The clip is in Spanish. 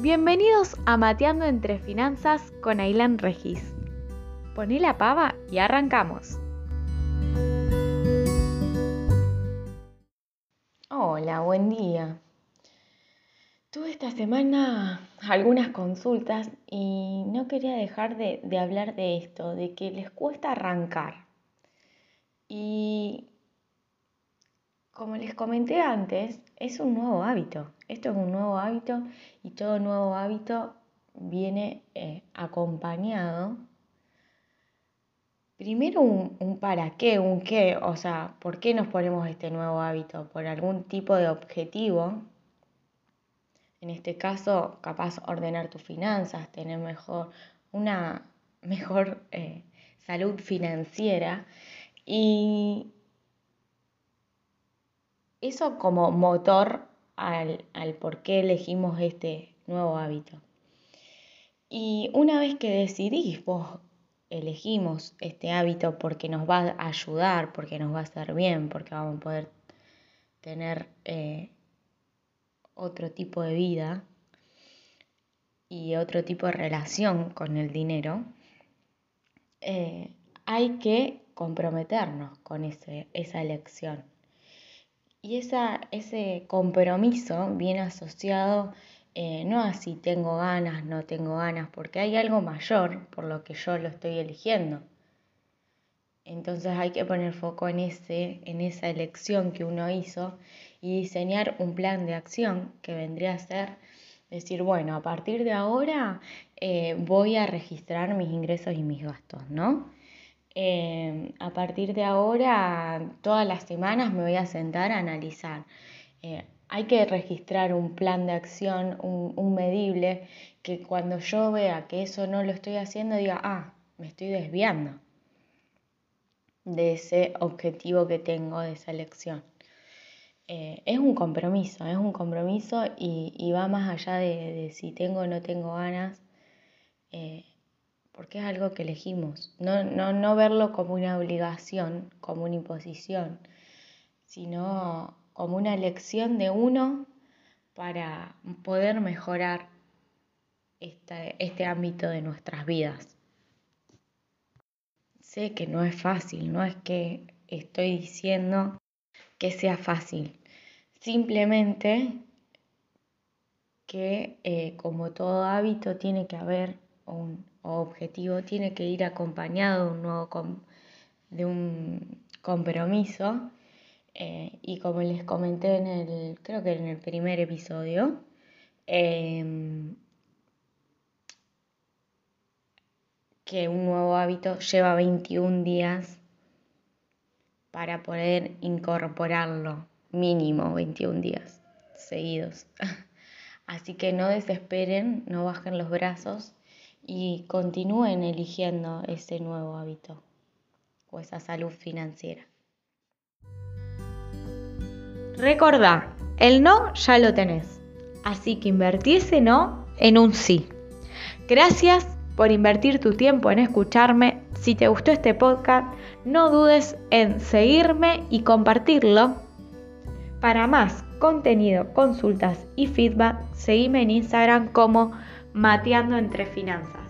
Bienvenidos a Mateando entre Finanzas con Ailan Regis. Poné la pava y arrancamos. Hola, buen día. Tuve esta semana algunas consultas y no quería dejar de, de hablar de esto, de que les cuesta arrancar. Y como les comenté antes, es un nuevo hábito. Esto es un nuevo hábito y todo nuevo hábito viene eh, acompañado. Primero un, para qué, un qué, o sea, ¿por qué nos ponemos este nuevo hábito? ¿Por algún tipo de objetivo? En este caso, capaz ordenar tus finanzas, tener mejor, una mejor eh, salud financiera. Y, eso como motor al, por qué elegimos este nuevo hábito. Y una vez que decidís, vos elegimos este hábito porque nos va a ayudar, porque nos va a hacer bien, porque vamos a poder tener eh, otro tipo de vida y otro tipo de relación con el dinero, eh, hay que comprometernos con esa elección. Y ese compromiso viene asociado eh, no a si tengo ganas, no tengo ganas, porque hay algo mayor por lo que yo lo estoy eligiendo. Entonces hay que poner foco en, ese, en esa elección que uno hizo y diseñar un plan de acción que vendría a ser decir, bueno, a partir de ahora eh, voy a registrar mis ingresos y mis gastos, ¿no? Em, a partir de ahora, todas las semanas me voy a sentar a analizar. Eh, hay que registrar un plan de acción, un, medible, que cuando yo vea que eso no lo estoy haciendo, diga, ah, me estoy desviando de ese objetivo que tengo, de esa elección. Eh, es un compromiso, es un compromiso y, va más allá de, si tengo o no tengo ganas. Porque es algo que elegimos. No, no, no verlo como una obligación, como una imposición, sino como una elección de uno para poder mejorar este, este ámbito de nuestras vidas. Sé que no es fácil, no es que estoy diciendo que sea fácil, simplemente que eh, como todo hábito tiene que haber un, objetivo tiene que ir acompañado de un nuevo de un compromiso. Eh, y como les comenté en el, creo que en el primer episodio, em, que un nuevo hábito lleva 21 días para poder incorporarlo, mínimo 21 días seguidos. Así que no desesperen, no bajen los brazos y continúen eligiendo ese nuevo hábito o esa salud financiera. Recordá, el no ya lo tenés, así que invertí ese no en un sí. Gracias por invertir tu tiempo en escucharme. Si te gustó este podcast, no dudes en seguirme y compartirlo. Para más contenido, consultas y feedback, seguime en Instagram como Mateando entre Finanzas.